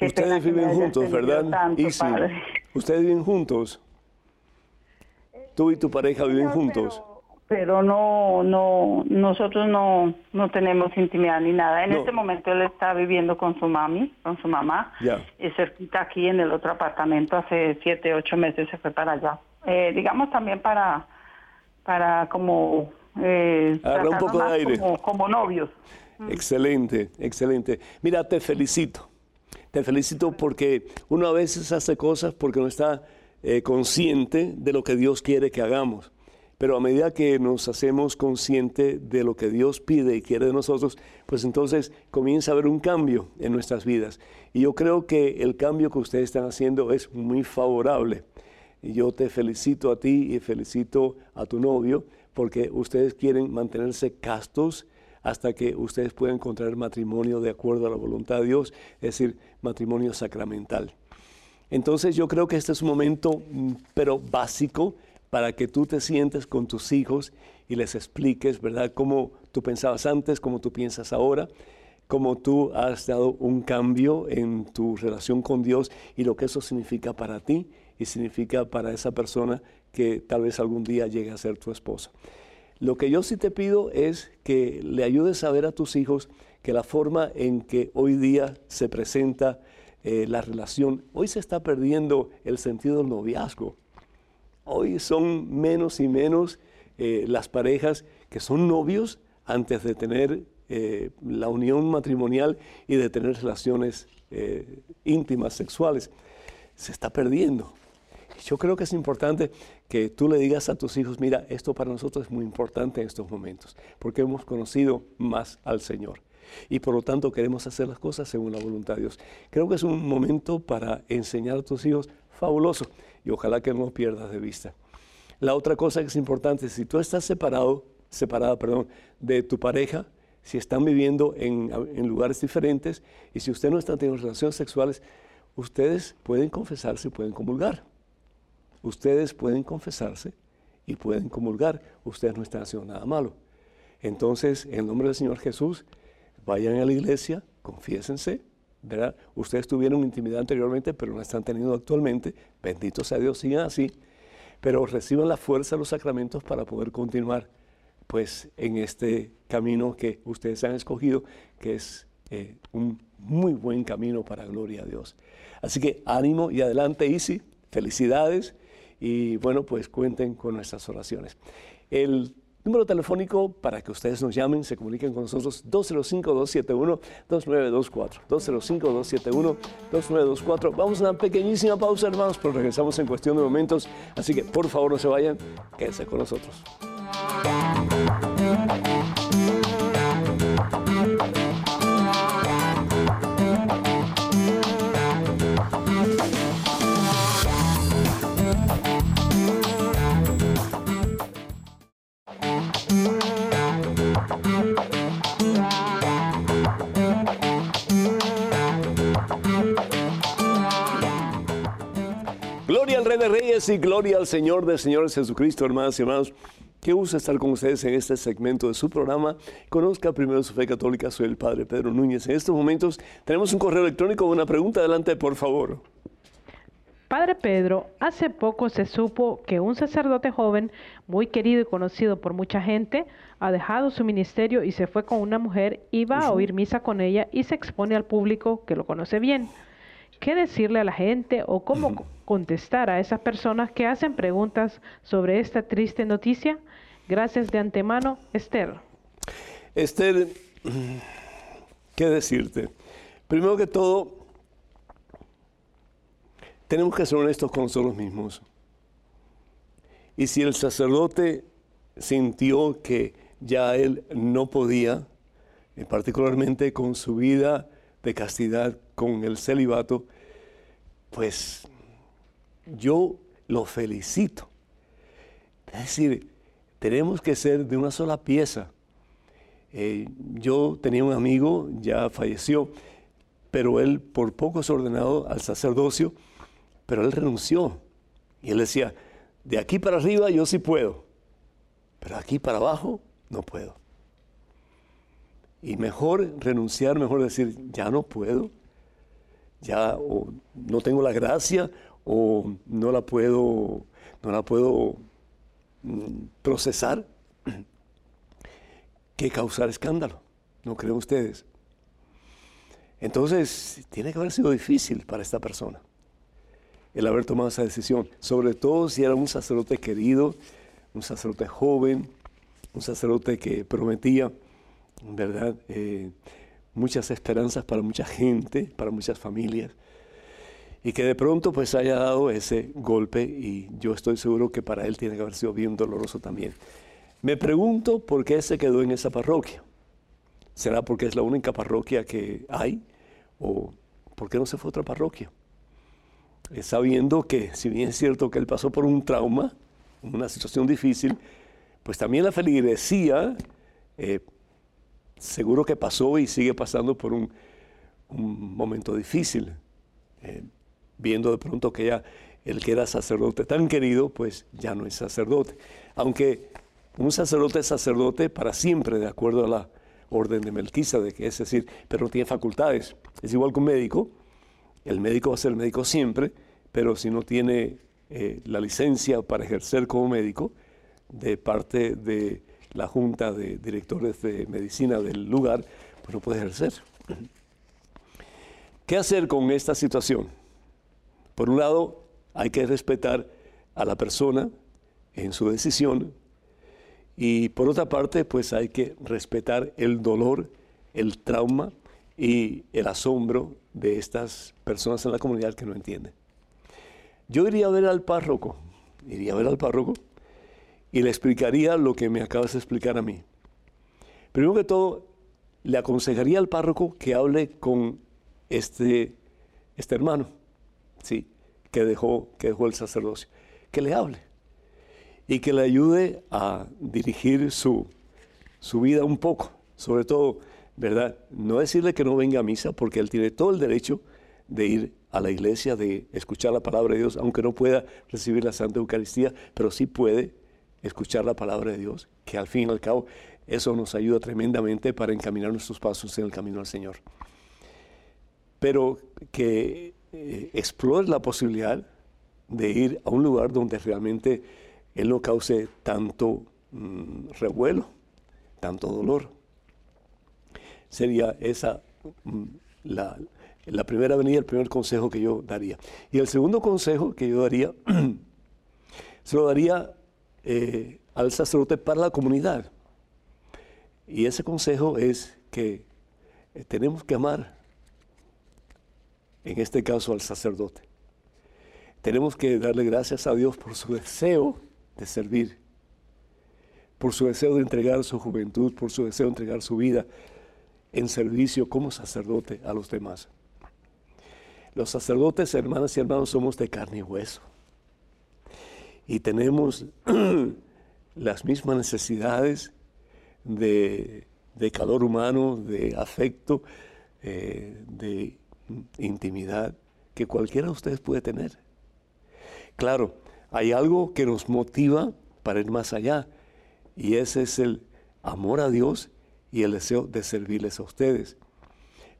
Ustedes viven juntos, ¿verdad? Ustedes viven juntos. Tú y tu pareja viven juntos pero no, no, nosotros no, no tenemos intimidad ni nada. En este momento él está viviendo con su mami, con su mamá, y cerquita aquí en el otro apartamento, hace siete, ocho meses se fue para allá. Eh, digamos también para, para como... Eh, un poco de aire. Como, novios. Excelente, excelente. Mira, te felicito. Te felicito porque uno a veces hace cosas porque no está eh, consciente de lo que Dios quiere que hagamos. Pero a medida que nos hacemos conscientes de lo que Dios pide y quiere de nosotros, pues entonces comienza a haber un cambio en nuestras vidas. Y yo creo que el cambio que ustedes están haciendo es muy favorable. Y yo te felicito a ti y felicito a tu novio porque ustedes quieren mantenerse castos hasta que ustedes puedan encontrar matrimonio de acuerdo a la voluntad de Dios, es decir, matrimonio sacramental. Entonces yo creo que este es un momento, mm, pero básico, para que tú te sientes con tus hijos y les expliques, ¿verdad?, cómo tú pensabas antes, cómo tú piensas ahora, cómo tú has dado un cambio en tu relación con Dios y lo que eso significa para ti y significa para esa persona que tal vez algún día llegue a ser tu esposa. Lo que yo sí te pido es que le ayudes a ver a tus hijos que la forma en que hoy día se presenta eh, la relación, hoy se está perdiendo el sentido del noviazgo. Hoy son menos y menos eh, las parejas que son novios antes de tener eh, la unión matrimonial y de tener relaciones eh, íntimas, sexuales. Se está perdiendo. Yo creo que es importante que tú le digas a tus hijos, mira, esto para nosotros es muy importante en estos momentos, porque hemos conocido más al Señor. Y por lo tanto queremos hacer las cosas según la voluntad de Dios. Creo que es un momento para enseñar a tus hijos fabuloso y ojalá que no pierdas de vista. La otra cosa que es importante, si tú estás separado, separada, perdón, de tu pareja, si están viviendo en, en lugares diferentes y si usted no está teniendo relaciones sexuales, ustedes pueden confesarse y pueden comulgar. Ustedes pueden confesarse y pueden comulgar. Ustedes no están haciendo nada malo. Entonces, en nombre del Señor Jesús, vayan a la iglesia, confiésense, ¿verdad? Ustedes tuvieron intimidad anteriormente, pero no están teniendo actualmente. Bendito sea Dios, sigan así. Pero reciban la fuerza de los sacramentos para poder continuar pues en este camino que ustedes han escogido, que es eh, un muy buen camino para gloria a Dios. Así que ánimo y adelante, Easy. Felicidades y bueno, pues cuenten con nuestras oraciones. El Número telefónico para que ustedes nos llamen, se comuniquen con nosotros 205-271-2924. 205-271-2924. Vamos a una pequeñísima pausa, hermanos, pero regresamos en cuestión de momentos. Así que por favor no se vayan, quédense con nosotros. De Reyes y gloria al Señor de Señores Jesucristo, hermanos y hermanos. Qué gusto estar con ustedes en este segmento de su programa. Conozca primero su fe católica. Soy el Padre Pedro Núñez. En estos momentos tenemos un correo electrónico. Una pregunta. Adelante, por favor. Padre Pedro, hace poco se supo que un sacerdote joven, muy querido y conocido por mucha gente, ha dejado su ministerio y se fue con una mujer, iba a oír misa con ella y se expone al público que lo conoce bien qué decirle a la gente o cómo contestar a esas personas que hacen preguntas sobre esta triste noticia. Gracias de antemano, Esther. Esther, ¿qué decirte? Primero que todo, tenemos que ser honestos con nosotros mismos. Y si el sacerdote sintió que ya él no podía, particularmente con su vida de castidad, con el celibato, pues yo lo felicito. Es decir, tenemos que ser de una sola pieza. Eh, yo tenía un amigo, ya falleció, pero él por poco es ordenado al sacerdocio, pero él renunció. Y él decía, de aquí para arriba yo sí puedo, pero aquí para abajo no puedo. Y mejor renunciar, mejor decir, ya no puedo, ya no tengo la gracia o no la puedo, no la puedo mm, procesar, que causar escándalo, ¿no creen ustedes? Entonces, tiene que haber sido difícil para esta persona el haber tomado esa decisión, sobre todo si era un sacerdote querido, un sacerdote joven, un sacerdote que prometía, ¿verdad? Eh, muchas esperanzas para mucha gente, para muchas familias, y que de pronto pues haya dado ese golpe y yo estoy seguro que para él tiene que haber sido bien doloroso también. Me pregunto por qué se quedó en esa parroquia. ¿Será porque es la única parroquia que hay? ¿O por qué no se fue a otra parroquia? sabiendo que si bien es cierto que él pasó por un trauma, una situación difícil, pues también la feligresía eh, seguro que pasó y sigue pasando por un, momento difícil, eh, viendo de pronto que ya el que era sacerdote tan querido, pues ya no es sacerdote. Aunque un sacerdote es sacerdote para siempre, de acuerdo a la orden de Melquisedec, es decir, pero no tiene facultades. Es igual que un médico, el médico va a ser médico siempre, pero si no tiene eh, la licencia para ejercer como médico de parte de la junta de directores de medicina del lugar, pues no puede ejercer. ¿Qué hacer con esta situación? Por un lado, hay que respetar a la persona en su decisión y por otra parte, pues hay que respetar el dolor, el trauma y el asombro de estas personas en la comunidad que no entienden. Yo iría a ver al párroco, iría a ver al párroco y le explicaría lo que me acabas de explicar a mí. Primero que todo, le aconsejaría al párroco que hable con este, este hermano, sí, que dejó, que dejó el sacerdocio, que le hable y que le ayude a dirigir su, su vida un poco, sobre todo ¿verdad? No decirle que no venga a misa porque él tiene todo el derecho de ir a la iglesia, de escuchar la palabra de Dios, aunque no pueda recibir la Santa Eucaristía, pero sí puede escuchar la palabra de Dios, que al fin y al cabo eso nos ayuda tremendamente para encaminar nuestros pasos en el camino al Señor. Pero que eh, explore la posibilidad de ir a un lugar donde realmente Él no cause tanto mm, revuelo, tanto dolor sería esa mm, la, primera venida, el primer consejo que yo daría. Y el segundo consejo que yo daría, se lo daría eh, al sacerdote para la comunidad. Y ese consejo es que eh, tenemos que amar, en este caso al sacerdote. Tenemos que darle gracias a Dios por su deseo de servir, por su deseo de entregar su juventud, por su deseo de entregar su vida en servicio como sacerdote a los demás. Los sacerdotes, hermanas y hermanos, somos de carne y hueso. Y tenemos las mismas necesidades de, calor humano, de afecto, eh, de intimidad que cualquiera de ustedes puede tener. Claro, hay algo que nos motiva para ir más allá y ese es el amor a Dios y el deseo de servirles a ustedes.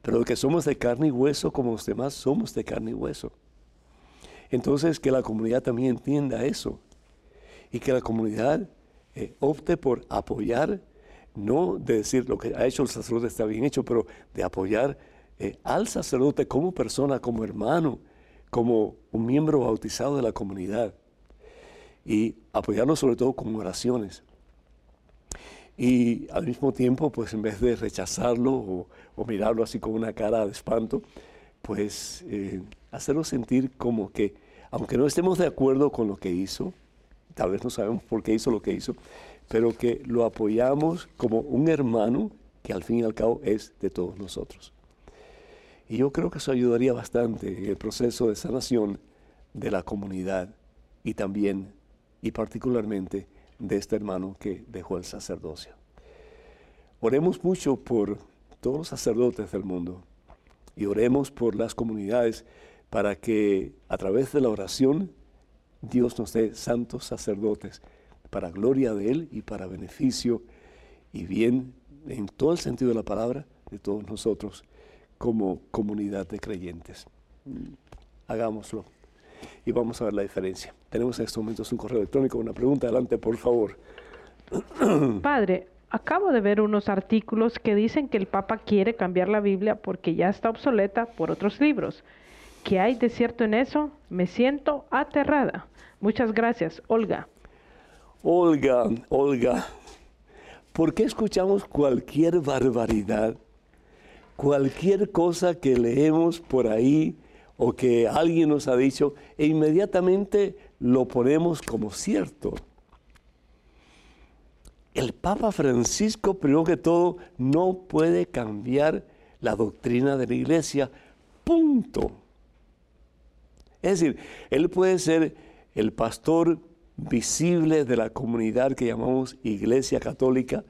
Pero que somos de carne y hueso como los demás somos de carne y hueso. Entonces que la comunidad también entienda eso y que la comunidad eh, opte por apoyar, no de decir lo que ha hecho el sacerdote está bien hecho, pero de apoyar eh, al sacerdote como persona, como hermano, como un miembro bautizado de la comunidad. Y apoyarnos sobre todo con oraciones. Y al mismo tiempo, pues en vez de rechazarlo o, mirarlo así con una cara de espanto, pues eh, hacerlo sentir como que, aunque no estemos de acuerdo con lo que hizo, tal vez no sabemos por qué hizo lo que hizo, pero que lo apoyamos como un hermano que al fin y al cabo es de todos nosotros. Y yo creo que eso ayudaría bastante en el proceso de sanación de la comunidad y también y particularmente de este hermano que dejó el sacerdocio. Oremos mucho por todos los sacerdotes del mundo, Y oremos por las comunidades para que a través de la oración Dios nos dé santos sacerdotes para gloria de Él y para beneficio y bien en todo el sentido de la palabra de todos nosotros como comunidad de creyentes. Hagámoslo y vamos a ver la diferencia. Tenemos en estos momentos un correo electrónico, una pregunta, adelante por favor. Padre, acabo de ver unos artículos que dicen que el Papa quiere cambiar la Biblia porque ya está obsoleta por otros libros. ¿Qué hay de cierto en eso? Me siento aterrada. Muchas gracias, Olga. Olga, Olga, ¿por qué escuchamos cualquier barbaridad? Cualquier cosa que leemos por ahí o que alguien nos ha dicho e inmediatamente lo ponemos como cierto. El Papa Francisco, primero que todo, no puede cambiar la doctrina de la iglesia. Punto. Es decir, él puede ser el pastor visible de la comunidad que llamamos Iglesia Católica.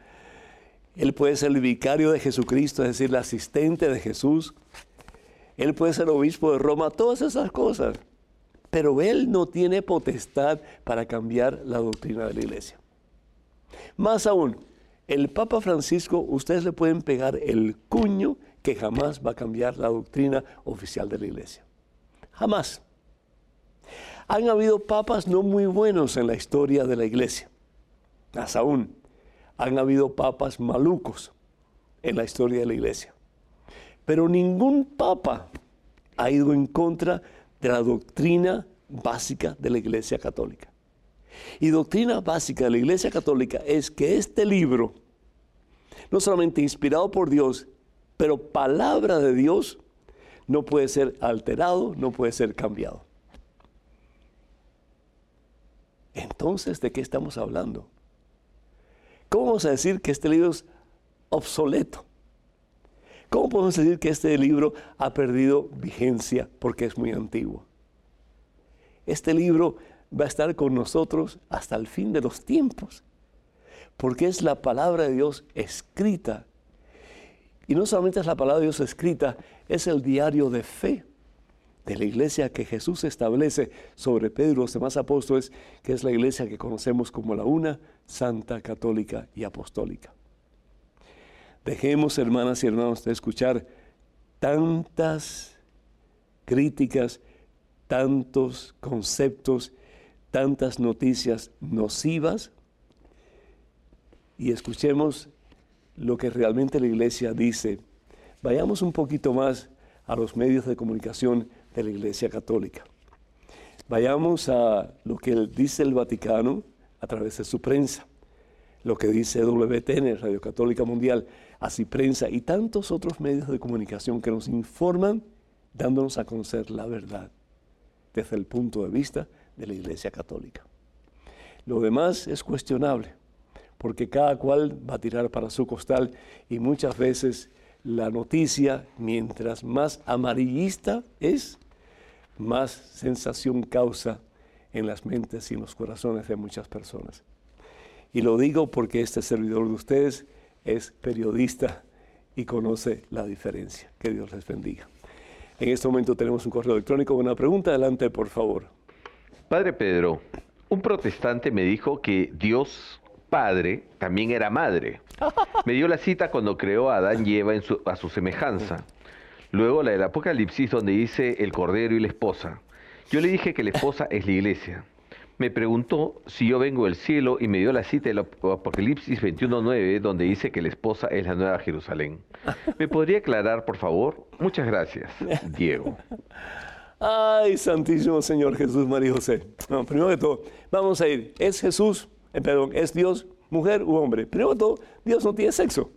Él puede ser el vicario de Jesucristo, es decir, el asistente de Jesús. Él puede ser obispo de Roma, todas esas cosas. Pero él no tiene potestad para cambiar la doctrina de la iglesia. Más aún, el Papa Francisco, ustedes le pueden pegar el cuño que jamás va a cambiar la doctrina oficial de la iglesia. Jamás. Han habido papas no muy buenos en la historia de la iglesia. Más aún, han habido papas malucos en la historia de la iglesia. Pero ningún papa ha ido en contra de la doctrina básica de la iglesia católica. Y doctrina básica de la iglesia católica es que este libro, no solamente inspirado por Dios, pero palabra de Dios, no puede ser alterado, no puede ser cambiado. Entonces, ¿de qué estamos hablando? ¿Cómo vamos a decir que este libro es obsoleto? ¿Cómo podemos decir que este libro ha perdido vigencia porque es muy antiguo? Este libro va a estar con nosotros hasta el fin de los tiempos, porque es la palabra de Dios escrita. Y no solamente es la palabra de Dios escrita, es el diario de fe de la iglesia que Jesús establece sobre Pedro y los demás apóstoles, que es la iglesia que conocemos como la una, santa, católica y apostólica. Dejemos, hermanas y hermanos, de escuchar tantas críticas, tantos conceptos, tantas noticias nocivas y escuchemos lo que realmente la iglesia dice. Vayamos un poquito más a los medios de comunicación de la Iglesia Católica. Vayamos a lo que dice el Vaticano a través de su prensa, lo que dice WTN, Radio Católica Mundial, así prensa y tantos otros medios de comunicación que nos informan dándonos a conocer la verdad desde el punto de vista de la Iglesia Católica. Lo demás es cuestionable, porque cada cual va a tirar para su costal y muchas veces la noticia, mientras más amarillista es, más sensación causa en las mentes y en los corazones de muchas personas. Y lo digo porque este servidor de ustedes es periodista y conoce la diferencia. Que Dios les bendiga. En este momento tenemos un correo electrónico con una pregunta. Adelante, por favor. Padre Pedro, un protestante me dijo que Dios Padre también era madre. Me dio la cita cuando creó a Adán y Eva a su semejanza. Luego la del Apocalipsis donde dice el Cordero y la esposa. Yo le dije que la esposa es la iglesia. Me preguntó si yo vengo del cielo y me dio la cita del Apocalipsis 21.9 donde dice que la esposa es la nueva Jerusalén. ¿Me podría aclarar, por favor? Muchas gracias, Diego. Ay, Santísimo Señor Jesús, María José. Primero de todo, vamos a ir. ¿Es Jesús, eh, perdón, es Dios, mujer u hombre? Primero de todo, Dios no tiene sexo.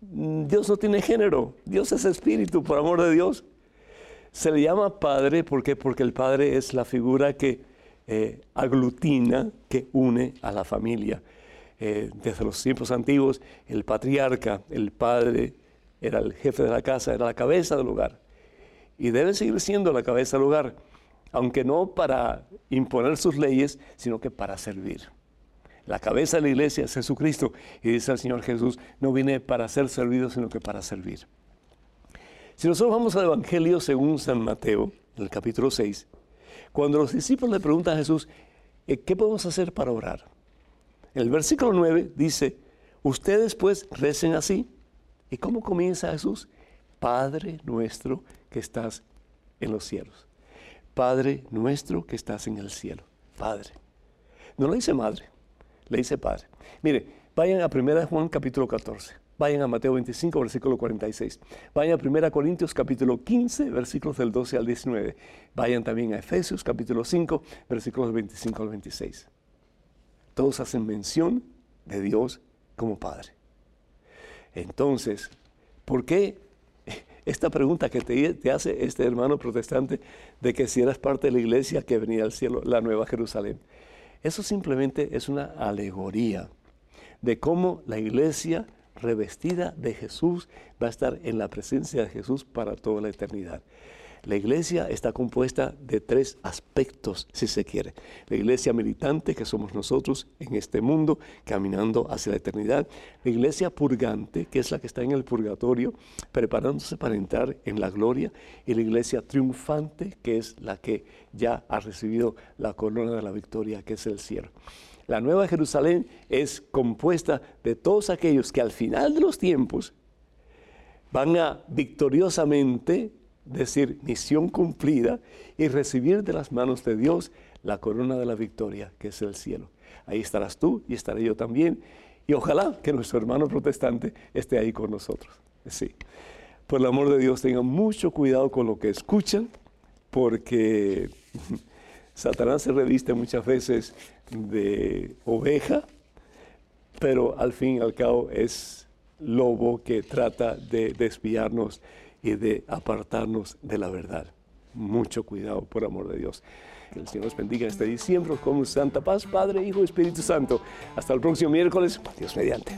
Mm, Dios no tiene género, Dios es espíritu, por amor de Dios. Se le llama Padre ¿por porque el Padre es la figura que eh, aglutina, que une a la familia. Eh, desde los tiempos antiguos, el patriarca, el padre, era el jefe de la casa, era la cabeza del hogar. Y debe seguir siendo la cabeza del hogar, aunque no para imponer sus leyes, sino que para servir. La cabeza de la iglesia es Jesucristo. Y dice el Señor Jesús, no vine para ser servido, sino que para servir. Si nosotros vamos al Evangelio según San Mateo, en el capítulo 6, cuando los discípulos le preguntan a Jesús, eh, ¿qué podemos hacer para orar? El versículo 9 dice, ustedes pues recen así. ¿Y cómo comienza Jesús? Padre nuestro que estás en los cielos. Padre nuestro que estás en el cielo. Padre. No le dice madre, le dice padre. Mire, vayan a 1 Juan capítulo 14. Vayan a Mateo 25, versículo 46. Vayan a 1 Corintios capítulo 15, versículos del 12 al 19. Vayan también a Efesios capítulo 5, versículos 25 al 26. Todos hacen mención de Dios como Padre. Entonces, ¿por qué esta pregunta que te, te, hace este hermano protestante de que si eras parte de la iglesia que venía al cielo, la Nueva Jerusalén? Eso simplemente es una alegoría de cómo la iglesia revestida de Jesús va a estar en la presencia de Jesús para toda la eternidad. La iglesia está compuesta de tres aspectos, si se quiere. La iglesia militante, que somos nosotros en este mundo, caminando hacia la eternidad. La iglesia purgante, que es la que está en el purgatorio, preparándose para entrar en la gloria. Y la iglesia triunfante, que es la que ya ha recibido la corona de la victoria, que es el cielo. La Nueva Jerusalén es compuesta de todos aquellos que al final de los tiempos van a victoriosamente decir misión cumplida y recibir de las manos de Dios la corona de la victoria, que es el cielo. Ahí estarás tú y estaré yo también. Y ojalá que nuestro hermano protestante esté ahí con nosotros. Sí. Por el amor de Dios, tengan mucho cuidado con lo que escuchan, porque Satanás se reviste muchas veces de oveja, pero al fin y al cabo es lobo que trata de desviarnos y de apartarnos de la verdad. Mucho cuidado, por amor de Dios. Que el Señor nos bendiga este diciembre con santa paz, Padre, Hijo y Espíritu Santo. Hasta el próximo miércoles, Dios mediante.